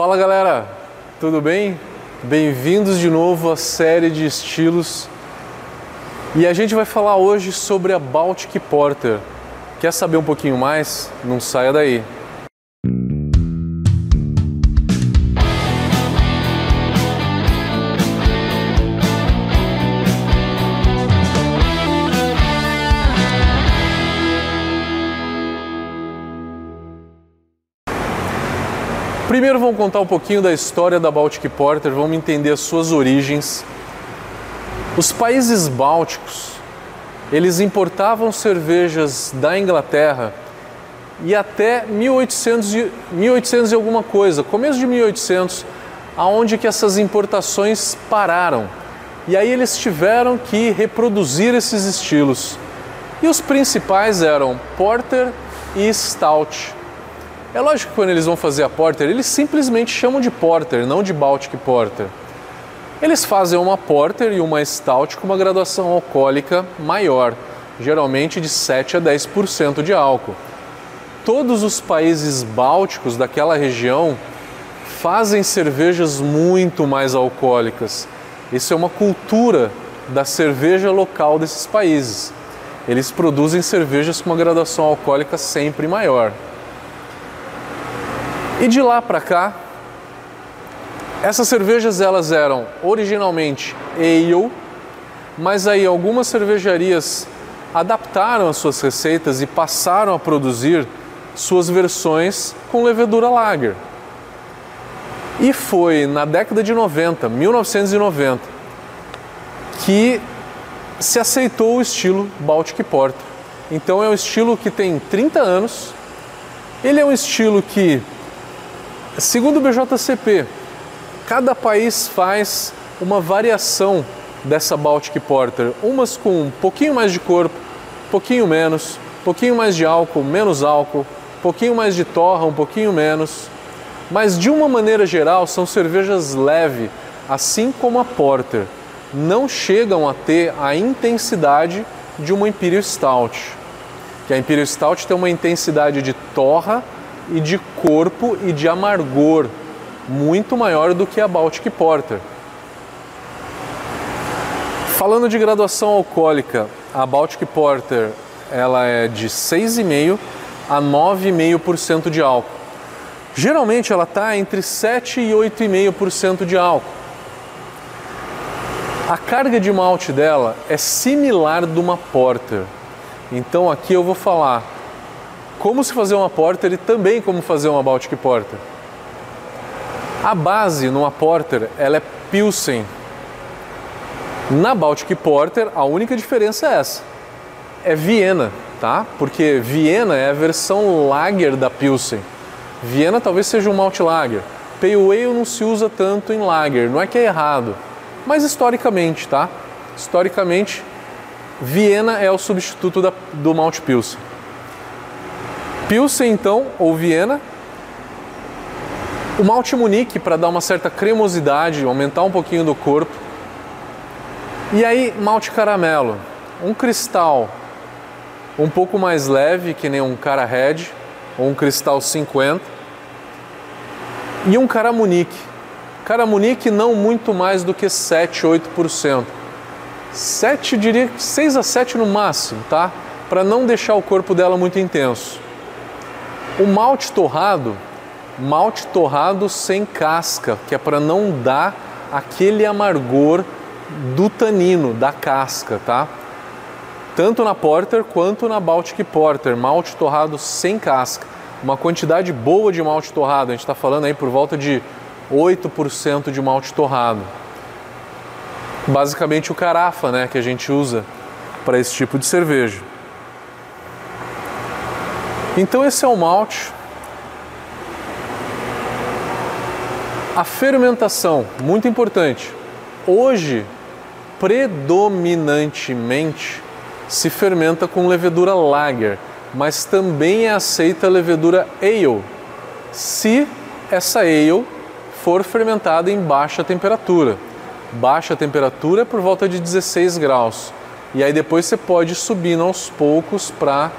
Fala galera, tudo bem? Bem-vindos de novo à série de estilos. E a gente vai falar hoje sobre a Baltic Porter. Quer saber um pouquinho mais? Não saia daí. Primeiro vamos contar um pouquinho da história da Baltic Porter, vamos entender as suas origens. Os países bálticos, eles importavam cervejas da Inglaterra e até 1800 e, 1800 e alguma coisa, começo de 1800, aonde que essas importações pararam. E aí eles tiveram que reproduzir esses estilos. E os principais eram Porter e Stout. É lógico que quando eles vão fazer a Porter, eles simplesmente chamam de Porter, não de Baltic Porter. Eles fazem uma Porter e uma Stout com uma graduação alcoólica maior, geralmente de 7 a 10% de álcool. Todos os países bálticos daquela região fazem cervejas muito mais alcoólicas. Isso é uma cultura da cerveja local desses países. Eles produzem cervejas com uma graduação alcoólica sempre maior. E de lá para cá, essas cervejas elas eram originalmente ale, mas aí algumas cervejarias adaptaram as suas receitas e passaram a produzir suas versões com levedura lager. E foi na década de 90, 1990, que se aceitou o estilo Baltic Porter. Então é um estilo que tem 30 anos. Ele é um estilo que Segundo o BJCP, cada país faz uma variação dessa Baltic Porter, umas com um pouquinho mais de corpo, pouquinho menos, pouquinho mais de álcool, menos álcool, pouquinho mais de torra, um pouquinho menos. Mas de uma maneira geral, são cervejas leve, assim como a Porter. Não chegam a ter a intensidade de uma Imperial Stout. Que a Imperial Stout tem uma intensidade de torra e de corpo e de amargor muito maior do que a Baltic Porter. Falando de graduação alcoólica, a Baltic Porter ela é de 6,5 a 9,5% de álcool. Geralmente ela está entre 7 e 8,5% de álcool. A carga de malte dela é similar de uma Porter. Então aqui eu vou falar como se fazer uma porter e também como fazer uma Baltic Porter. A base numa porter ela é Pilsen. Na Baltic Porter a única diferença é essa, é Viena, tá? Porque Viena é a versão lager da Pilsen. Viena talvez seja um malt lager. Pale Ale não se usa tanto em lager, não é que é errado, mas historicamente, tá? Historicamente, Viena é o substituto da, do malt Pilsen. Pilsen, então, ou Viena. O malte Munique para dar uma certa cremosidade, aumentar um pouquinho do corpo. E aí, malte caramelo. Um cristal um pouco mais leve, que nem um cara Red, ou um cristal 50. E um cara Munique. Cara Munique não muito mais do que 7, 8%. 7, diria 6 a 7 no máximo, tá? Para não deixar o corpo dela muito intenso. O malte torrado, malte torrado sem casca, que é para não dar aquele amargor do tanino, da casca, tá? Tanto na Porter quanto na Baltic Porter, malte torrado sem casca. Uma quantidade boa de malte torrado, a gente está falando aí por volta de 8% de malte torrado. Basicamente o carafa, né, que a gente usa para esse tipo de cerveja. Então esse é o malte. A fermentação, muito importante. Hoje, predominantemente se fermenta com levedura lager, mas também é aceita a levedura ale, se essa ale for fermentada em baixa temperatura. Baixa temperatura é por volta de 16 graus. E aí depois você pode subir aos poucos para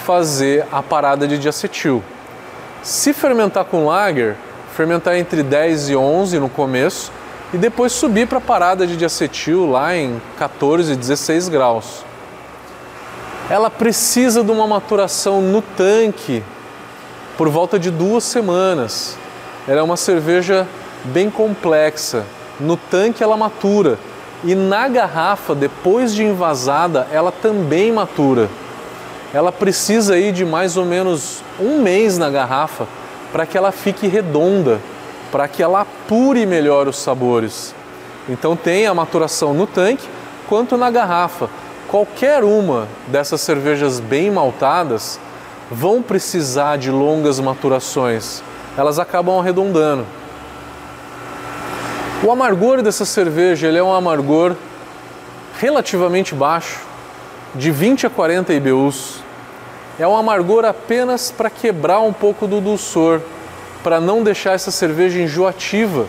fazer a parada de diacetil. Se fermentar com lager, fermentar entre 10 e 11 no começo e depois subir para a parada de diacetil lá em 14, 16 graus. Ela precisa de uma maturação no tanque por volta de duas semanas. Ela é uma cerveja bem complexa. No tanque ela matura e na garrafa, depois de envasada, ela também matura. Ela precisa ir de mais ou menos um mês na garrafa para que ela fique redonda, para que ela apure melhor os sabores. Então tem a maturação no tanque quanto na garrafa. Qualquer uma dessas cervejas bem maltadas vão precisar de longas maturações. Elas acabam arredondando. O amargor dessa cerveja ele é um amargor relativamente baixo, de 20 a 40 IBUs. É um amargor apenas para quebrar um pouco do dulçor, para não deixar essa cerveja enjoativa.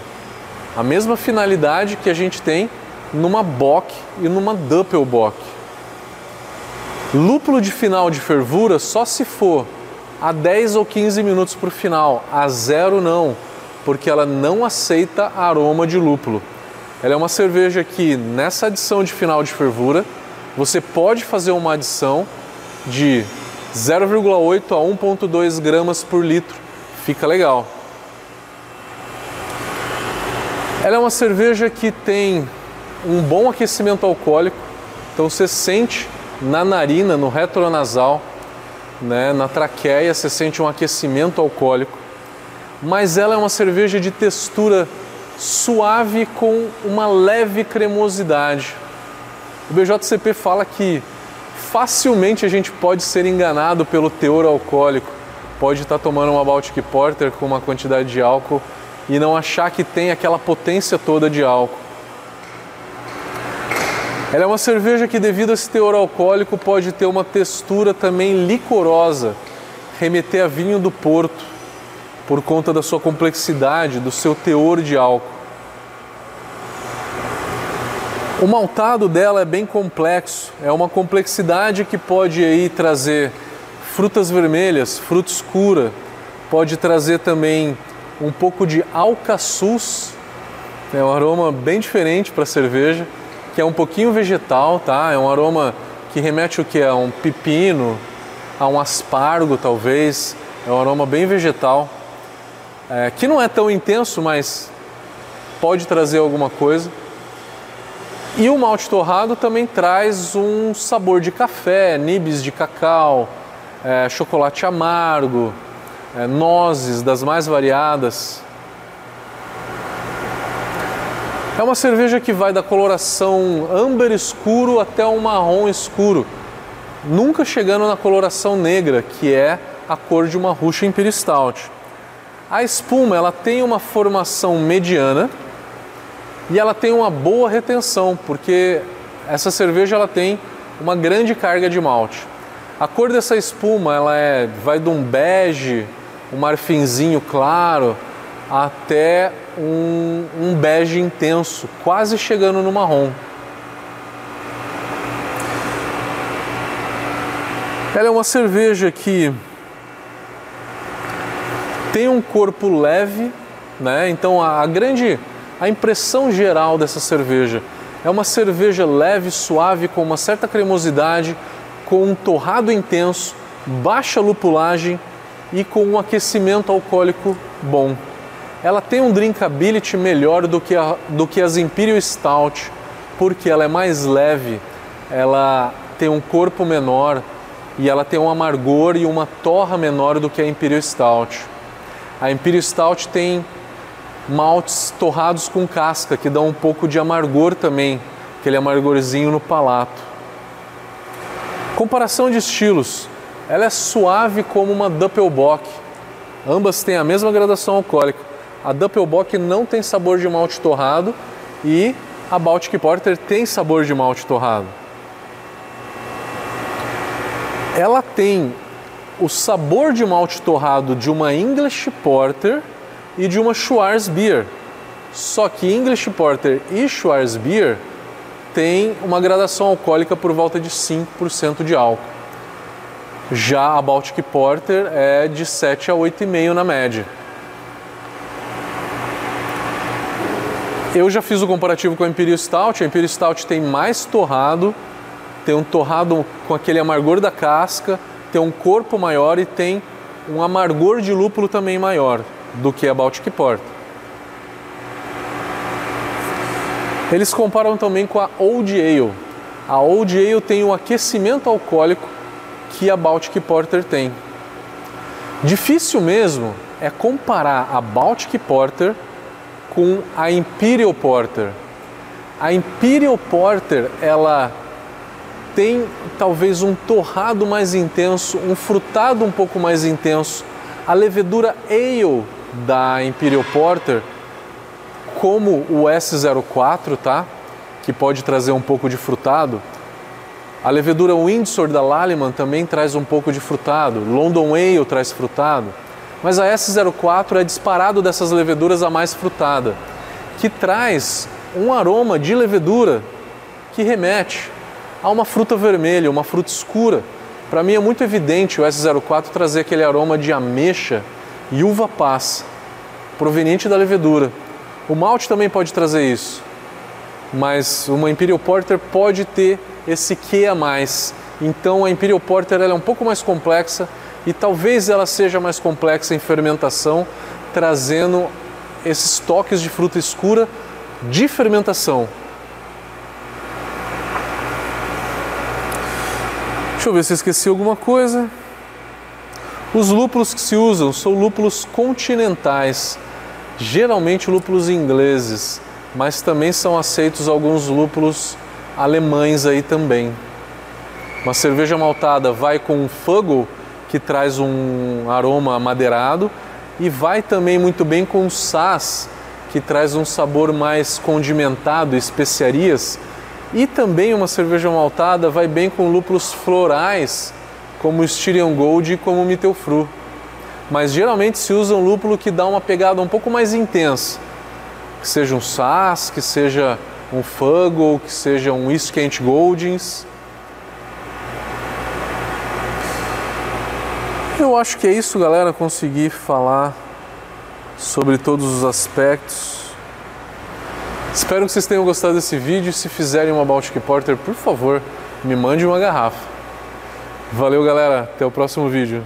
A mesma finalidade que a gente tem numa Bock e numa Doppelbock. Lúpulo de final de fervura só se for a 10 ou 15 minutos para o final, a zero não porque ela não aceita aroma de lúpulo. Ela é uma cerveja que nessa adição de final de fervura você pode fazer uma adição de 0,8 a 1,2 gramas por litro. Fica legal. Ela é uma cerveja que tem um bom aquecimento alcoólico, então você sente na narina, no retronasal, né, na traqueia, você sente um aquecimento alcoólico mas ela é uma cerveja de textura suave com uma leve cremosidade. O BJCP fala que facilmente a gente pode ser enganado pelo teor alcoólico. Pode estar tomando uma Baltic Porter com uma quantidade de álcool e não achar que tem aquela potência toda de álcool. Ela é uma cerveja que, devido a esse teor alcoólico, pode ter uma textura também licorosa, remeter a vinho do Porto por conta da sua complexidade, do seu teor de álcool. O maltado dela é bem complexo, é uma complexidade que pode aí trazer frutas vermelhas, fruta escura, pode trazer também um pouco de alcaçuz, é um aroma bem diferente para cerveja, que é um pouquinho vegetal, tá? É um aroma que remete o que a um pepino, a um aspargo talvez, é um aroma bem vegetal. É, que não é tão intenso, mas pode trazer alguma coisa. E o malte torrado também traz um sabor de café, nibs de cacau, é, chocolate amargo, é, nozes das mais variadas. É uma cerveja que vai da coloração âmbar escuro até um marrom escuro, nunca chegando na coloração negra, que é a cor de uma Russian Imperial Stout. A espuma ela tem uma formação mediana e ela tem uma boa retenção, porque essa cerveja ela tem uma grande carga de malte. A cor dessa espuma ela é, vai de um bege, um marfinzinho claro, até um, um bege intenso, quase chegando no marrom. Ela é uma cerveja que tem um corpo leve, né? Então a, a grande a impressão geral dessa cerveja é uma cerveja leve, suave, com uma certa cremosidade, com um torrado intenso, baixa lupulagem e com um aquecimento alcoólico bom. Ela tem um drinkability melhor do que, a, do que as Imperial Stout, porque ela é mais leve, ela tem um corpo menor e ela tem um amargor e uma torra menor do que a Imperial Stout. A Imperial Stout tem maltes torrados com casca, que dão um pouco de amargor também, aquele amargorzinho no palato. Comparação de estilos. Ela é suave como uma Doppelbock. Ambas têm a mesma graduação alcoólica. A Doppelbock não tem sabor de malte torrado e a Baltic Porter tem sabor de malte torrado. Ela tem o sabor de malte torrado de uma English Porter e de uma Schwarzbier. Só que English Porter e Schwarzbier têm uma gradação alcoólica por volta de 5% de álcool. Já a Baltic Porter é de 7 a 8,5 na média. Eu já fiz o comparativo com a Imperial Stout. A Imperial Stout tem mais torrado, tem um torrado com aquele amargor da casca, tem um corpo maior e tem um amargor de lúpulo também maior do que a Baltic Porter. Eles comparam também com a Old Ale. A Old Ale tem o aquecimento alcoólico que a Baltic Porter tem. Difícil mesmo é comparar a Baltic Porter com a Imperial Porter. A Imperial Porter, ela tem talvez um torrado mais intenso, um frutado um pouco mais intenso. A levedura Ale da Imperial Porter, como o S04, tá? Que pode trazer um pouco de frutado. A levedura Windsor da Lallemand também traz um pouco de frutado. London Ale traz frutado. Mas a S04 é disparado dessas leveduras a mais frutada, que traz um aroma de levedura que remete a uma fruta vermelha, uma fruta escura. Para mim é muito evidente o S04 trazer aquele aroma de ameixa e uva passa, proveniente da levedura. O malte também pode trazer isso, mas uma Imperial Porter pode ter esse que a mais. Então a Imperial Porter é um pouco mais complexa e talvez ela seja mais complexa em fermentação, trazendo esses toques de fruta escura de fermentação. Deixa eu ver se esqueci alguma coisa. Os lúpulos que se usam são lúpulos continentais, geralmente lúpulos ingleses, mas também são aceitos alguns lúpulos alemães aí também. Uma cerveja maltada vai com um fuggle, que traz um aroma amadeirado, e vai também muito bem com sas, que traz um sabor mais condimentado, especiarias, e também uma cerveja maltada vai bem com lúpulos florais, como Styrian Gold e como Mittelfru. Mas geralmente se usa um lúpulo que dá uma pegada um pouco mais intensa, que seja um Sass, que seja um Fuggle, que seja um Iskent Goldings. Eu acho que é isso, galera. Consegui falar sobre todos os aspectos. Espero que vocês tenham gostado desse vídeo. Se fizerem uma Baltic Porter, por favor, me mande uma garrafa. Valeu, galera. Até o próximo vídeo.